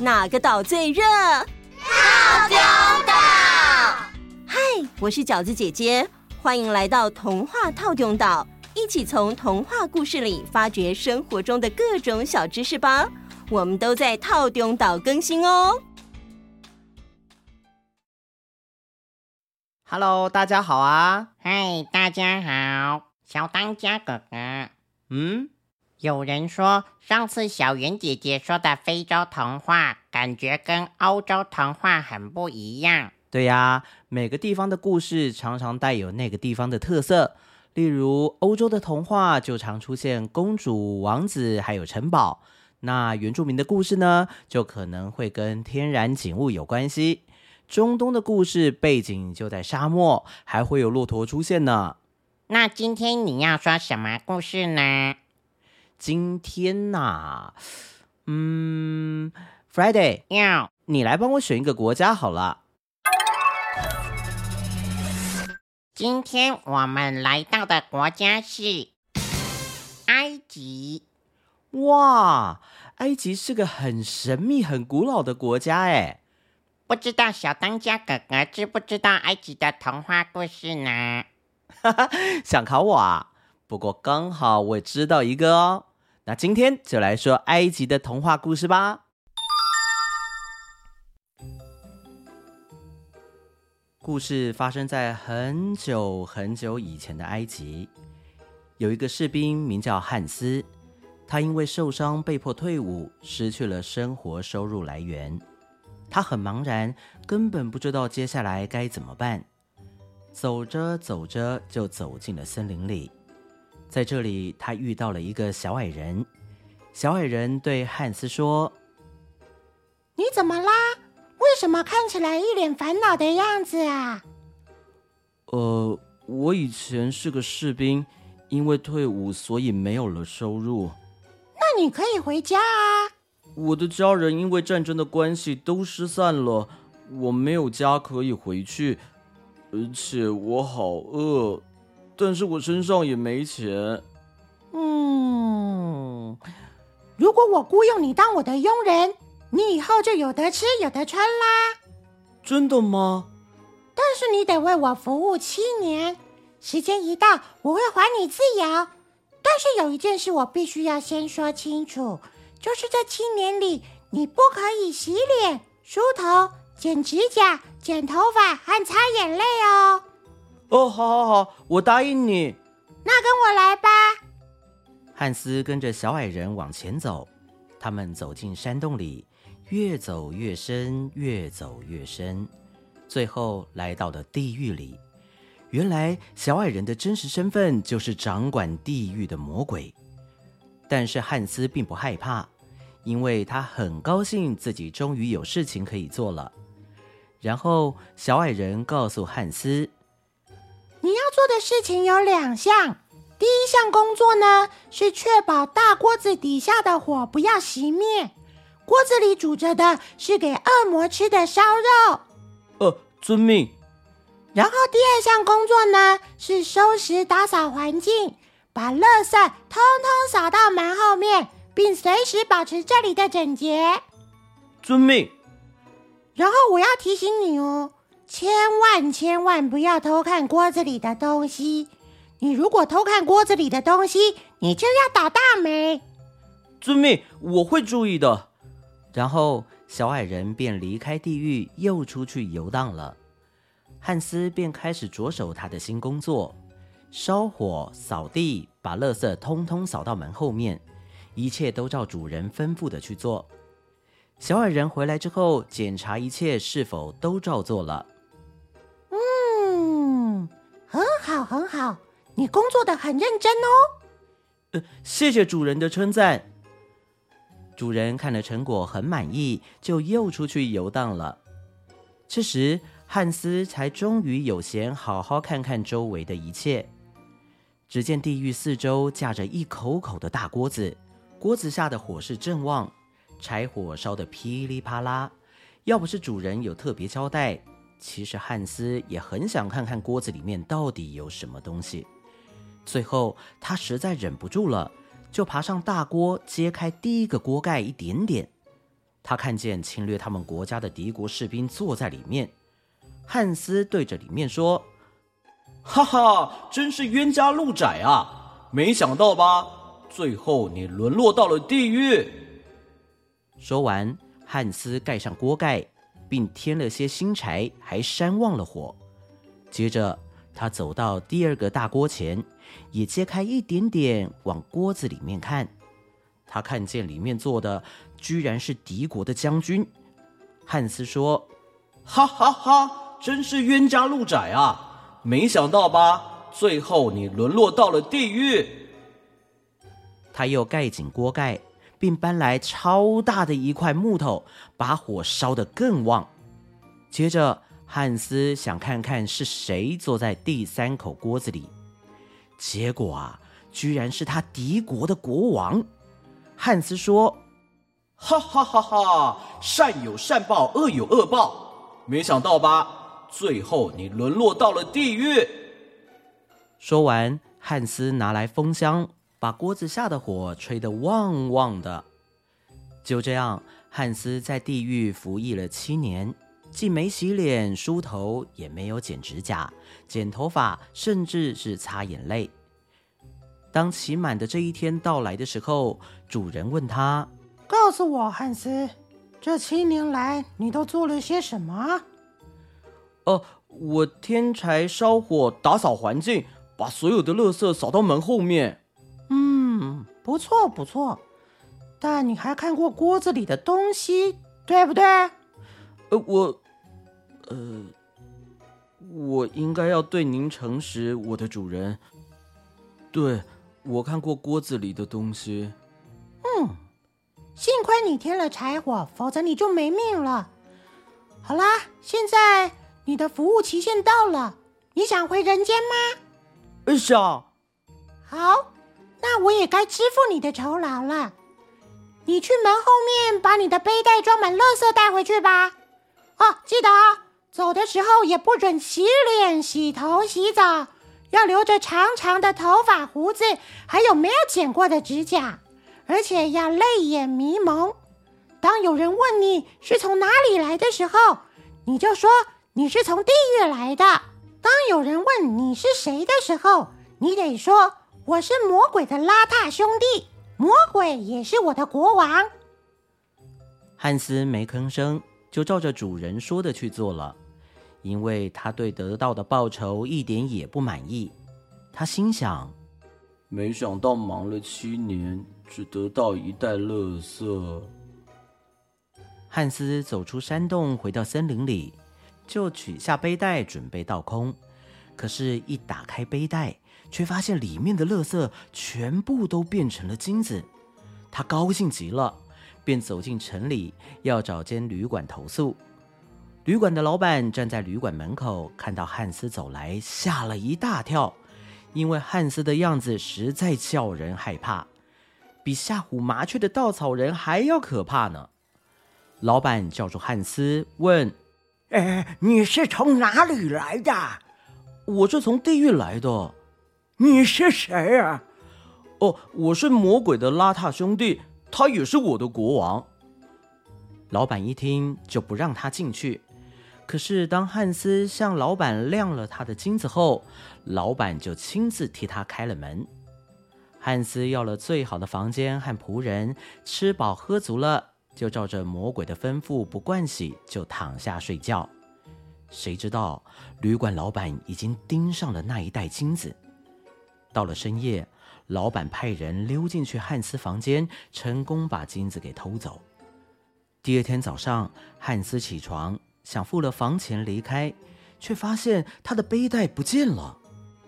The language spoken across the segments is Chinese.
哪个岛最热？套丢岛。嗨，我是饺子姐姐，欢迎来到童话套丢岛，一起从童话故事里发掘生活中的各种小知识吧。我们都在套丢岛更新哦。Hello，大家好啊！嗨，大家好，小当家哥哥。嗯。有人说，上次小圆姐姐说的非洲童话，感觉跟欧洲童话很不一样。对呀，每个地方的故事常常带有那个地方的特色。例如，欧洲的童话就常出现公主、王子，还有城堡。那原住民的故事呢，就可能会跟天然景物有关系。中东的故事背景就在沙漠，还会有骆驼出现呢。那今天你要说什么故事呢？今天呐、啊，嗯，Friday，喵你来帮我选一个国家好了。今天我们来到的国家是埃及。哇，埃及是个很神秘、很古老的国家哎。不知道小当家哥哥知不知道埃及的童话故事呢？哈哈，想考我啊？不过刚好我也知道一个哦。那今天就来说埃及的童话故事吧。故事发生在很久很久以前的埃及，有一个士兵名叫汉斯，他因为受伤被迫退伍，失去了生活收入来源，他很茫然，根本不知道接下来该怎么办。走着走着，就走进了森林里。在这里，他遇到了一个小矮人。小矮人对汉斯说：“你怎么啦？为什么看起来一脸烦恼的样子啊？”“呃，我以前是个士兵，因为退伍，所以没有了收入。”“那你可以回家啊。”“我的家人因为战争的关系都失散了，我没有家可以回去，而且我好饿。”但是我身上也没钱。嗯，如果我雇佣你当我的佣人，你以后就有得吃有得穿啦。真的吗？但是你得为我服务七年，时间一到，我会还你自由。但是有一件事我必须要先说清楚，就是这七年里，你不可以洗脸、梳头、剪指甲、剪头发和擦眼泪哦。哦，好，好，好，我答应你。那跟我来吧。汉斯跟着小矮人往前走，他们走进山洞里，越走越深，越走越深，最后来到了地狱里。原来小矮人的真实身份就是掌管地狱的魔鬼。但是汉斯并不害怕，因为他很高兴自己终于有事情可以做了。然后小矮人告诉汉斯。做的事情有两项，第一项工作呢，是确保大锅子底下的火不要熄灭，锅子里煮着的是给恶魔吃的烧肉。呃，遵命。然后第二项工作呢，是收拾打扫环境，把垃圾通通扫到门后面，并随时保持这里的整洁。遵命。然后我要提醒你哦。千万千万不要偷看锅子里的东西！你如果偷看锅子里的东西，你就要倒大霉。遵命，我会注意的。然后小矮人便离开地狱，又出去游荡了。汉斯便开始着手他的新工作：烧火、扫地，把垃圾通通扫到门后面，一切都照主人吩咐的去做。小矮人回来之后，检查一切是否都照做了。很好，你工作的很认真哦。呃，谢谢主人的称赞。主人看了成果很满意，就又出去游荡了。这时，汉斯才终于有闲好好看看周围的一切。只见地狱四周架着一口口的大锅子，锅子下的火势正旺，柴火烧得噼里啪啦。要不是主人有特别交代。其实汉斯也很想看看锅子里面到底有什么东西。最后他实在忍不住了，就爬上大锅，揭开第一个锅盖一点点。他看见侵略他们国家的敌国士兵坐在里面。汉斯对着里面说：“哈哈，真是冤家路窄啊！没想到吧？最后你沦落到了地狱。”说完，汉斯盖上锅盖，并添了些新柴，还扇旺了火。接着，他走到第二个大锅前，也揭开一点点往锅子里面看。他看见里面坐的居然是敌国的将军。汉斯说：“哈哈哈。”真是冤家路窄啊！没想到吧？最后你沦落到了地狱。他又盖紧锅盖，并搬来超大的一块木头，把火烧得更旺。接着，汉斯想看看是谁坐在第三口锅子里，结果啊，居然是他敌国的国王。汉斯说：“哈哈哈哈！善有善报，恶有恶报。没想到吧？”最后，你沦落到了地狱。说完，汉斯拿来风箱，把锅子下的火吹得旺旺的。就这样，汉斯在地狱服役了七年，既没洗脸梳头，也没有剪指甲、剪头发，甚至是擦眼泪。当期满的这一天到来的时候，主人问他：“告诉我，汉斯，这七年来你都做了些什么？”哦，我添柴烧火，打扫环境，把所有的垃圾扫到门后面。嗯，不错不错。但你还看过锅子里的东西，对不对？呃，我，呃，我应该要对您诚实，我的主人。对，我看过锅子里的东西。嗯，幸亏你添了柴火，否则你就没命了。好啦，现在。你的服务期限到了，你想回人间吗？想。好，那我也该支付你的酬劳了。你去门后面把你的背带装满垃圾带回去吧。哦，记得啊，走的时候也不准洗脸、洗头、洗澡，要留着长长的头发、胡子，还有没有剪过的指甲，而且要泪眼迷蒙。当有人问你是从哪里来的时候，你就说。你是从地狱来的。当有人问你是谁的时候，你得说我是魔鬼的邋遢兄弟，魔鬼也是我的国王。汉斯没吭声，就照着主人说的去做了，因为他对得到的报酬一点也不满意。他心想：没想到忙了七年，只得到一袋垃圾。汉斯走出山洞，回到森林里。就取下背带准备倒空，可是，一打开背带，却发现里面的垃圾全部都变成了金子。他高兴极了，便走进城里，要找间旅馆投诉。旅馆的老板站在旅馆门口，看到汉斯走来，吓了一大跳，因为汉斯的样子实在叫人害怕，比吓唬麻雀的稻草人还要可怕呢。老板叫住汉斯，问。哎，你是从哪里来的？我是从地狱来的。你是谁啊？哦，我是魔鬼的邋遢兄弟，他也是我的国王。老板一听就不让他进去。可是当汉斯向老板亮了他的金子后，老板就亲自替他开了门。汉斯要了最好的房间和仆人，吃饱喝足了。就照着魔鬼的吩咐，不盥洗就躺下睡觉。谁知道旅馆老板已经盯上了那一袋金子。到了深夜，老板派人溜进去汉斯房间，成功把金子给偷走。第二天早上，汉斯起床想付了房钱离开，却发现他的背带不见了。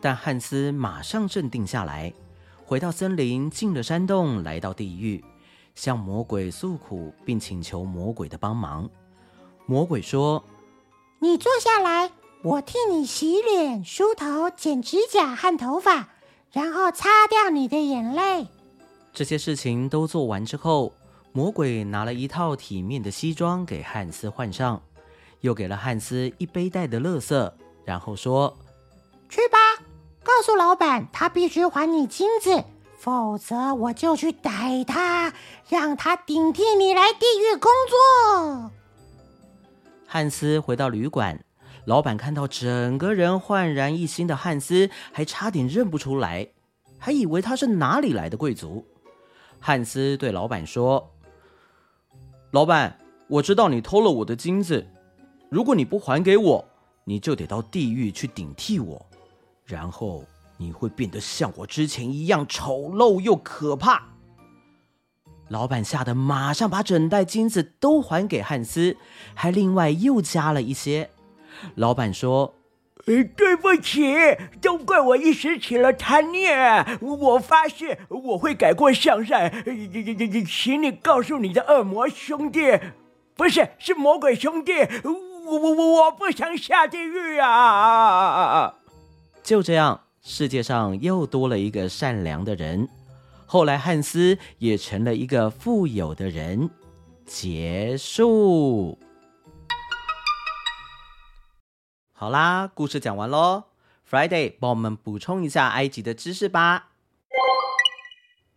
但汉斯马上镇定下来，回到森林，进了山洞，来到地狱。向魔鬼诉苦，并请求魔鬼的帮忙。魔鬼说：“你坐下来，我替你洗脸、梳头、剪指甲和头发，然后擦掉你的眼泪。”这些事情都做完之后，魔鬼拿了一套体面的西装给汉斯换上，又给了汉斯一背带的垃圾，然后说：“去吧，告诉老板，他必须还你金子。”否则我就去逮他，让他顶替你来地狱工作。汉斯回到旅馆，老板看到整个人焕然一新的汉斯，还差点认不出来，还以为他是哪里来的贵族。汉斯对老板说：“老板，我知道你偷了我的金子，如果你不还给我，你就得到地狱去顶替我，然后你会变得像我之前一样丑陋又可怕。”老板吓得马上把整袋金子都还给汉斯，还另外又加了一些。老板说：“呃，对不起，都怪我一时起了贪念。我发誓我会改过向善。请你告诉你的恶魔兄弟，不是，是魔鬼兄弟，我我我我不想下地狱啊！”就这样，世界上又多了一个善良的人。后来，汉斯也成了一个富有的人。结束。好啦，故事讲完喽。Friday，帮我们补充一下埃及的知识吧。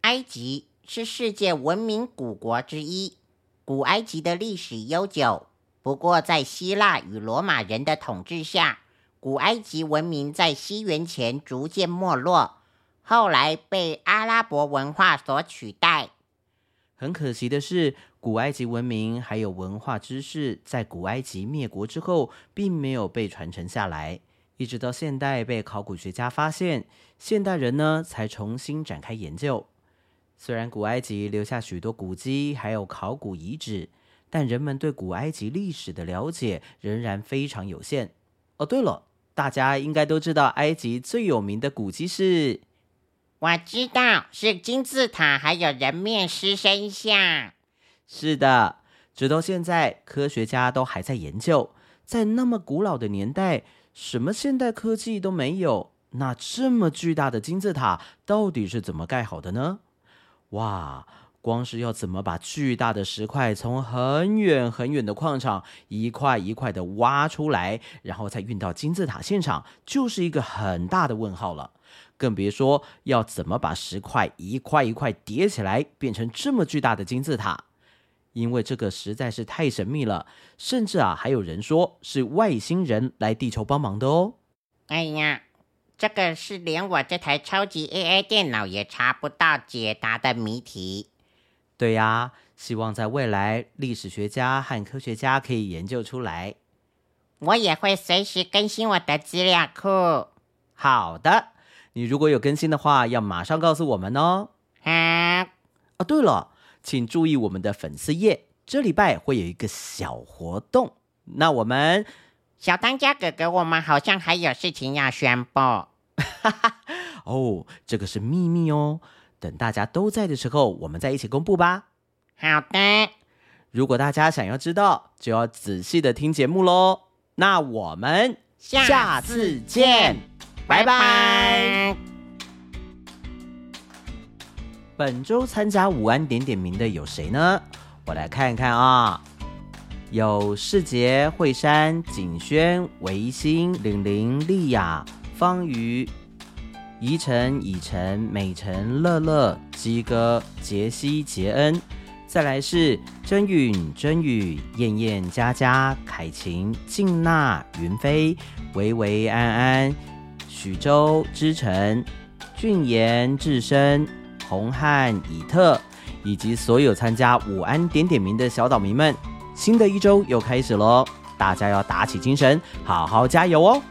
埃及是世界文明古国之一，古埃及的历史悠久。不过，在希腊与罗马人的统治下，古埃及文明在西元前逐渐没落。后来被阿拉伯文化所取代。很可惜的是，古埃及文明还有文化知识，在古埃及灭国之后，并没有被传承下来，一直到现代被考古学家发现，现代人呢才重新展开研究。虽然古埃及留下许多古迹，还有考古遗址，但人们对古埃及历史的了解仍然非常有限。哦，对了，大家应该都知道，埃及最有名的古迹是。我知道是金字塔，还有人面狮身像。是的，直到现在，科学家都还在研究，在那么古老的年代，什么现代科技都没有，那这么巨大的金字塔到底是怎么盖好的呢？哇，光是要怎么把巨大的石块从很远很远的矿场一块一块的挖出来，然后再运到金字塔现场，就是一个很大的问号了。更别说要怎么把石块一块一块叠起来，变成这么巨大的金字塔，因为这个实在是太神秘了，甚至啊，还有人说是外星人来地球帮忙的哦。哎呀，这个是连我这台超级 AI 电脑也查不到解答的谜题。对呀，希望在未来，历史学家和科学家可以研究出来。我也会随时更新我的资料库。好的。你如果有更新的话，要马上告诉我们哦。啊，哦，对了，请注意我们的粉丝页，这礼拜会有一个小活动。那我们小当家哥哥，我们好像还有事情要宣布。哈哈，哦，这个是秘密哦，等大家都在的时候，我们再一起公布吧。好的。如果大家想要知道，就要仔细的听节目喽。那我们下次见。拜拜！本周参加午安点点名的有谁呢？我来看看啊，有世杰、惠山、景轩、维新、玲玲、丽雅、方瑜、宜晨、以晨、美晨、乐乐、鸡哥、杰西、杰恩。再来是真允、真宇、燕燕、佳佳、凯晴、静娜、云飞、维维、安安。许州、知成、俊言、智深、洪汉、以特，以及所有参加午安点点名的小岛民们，新的一周又开始喽！大家要打起精神，好好加油哦！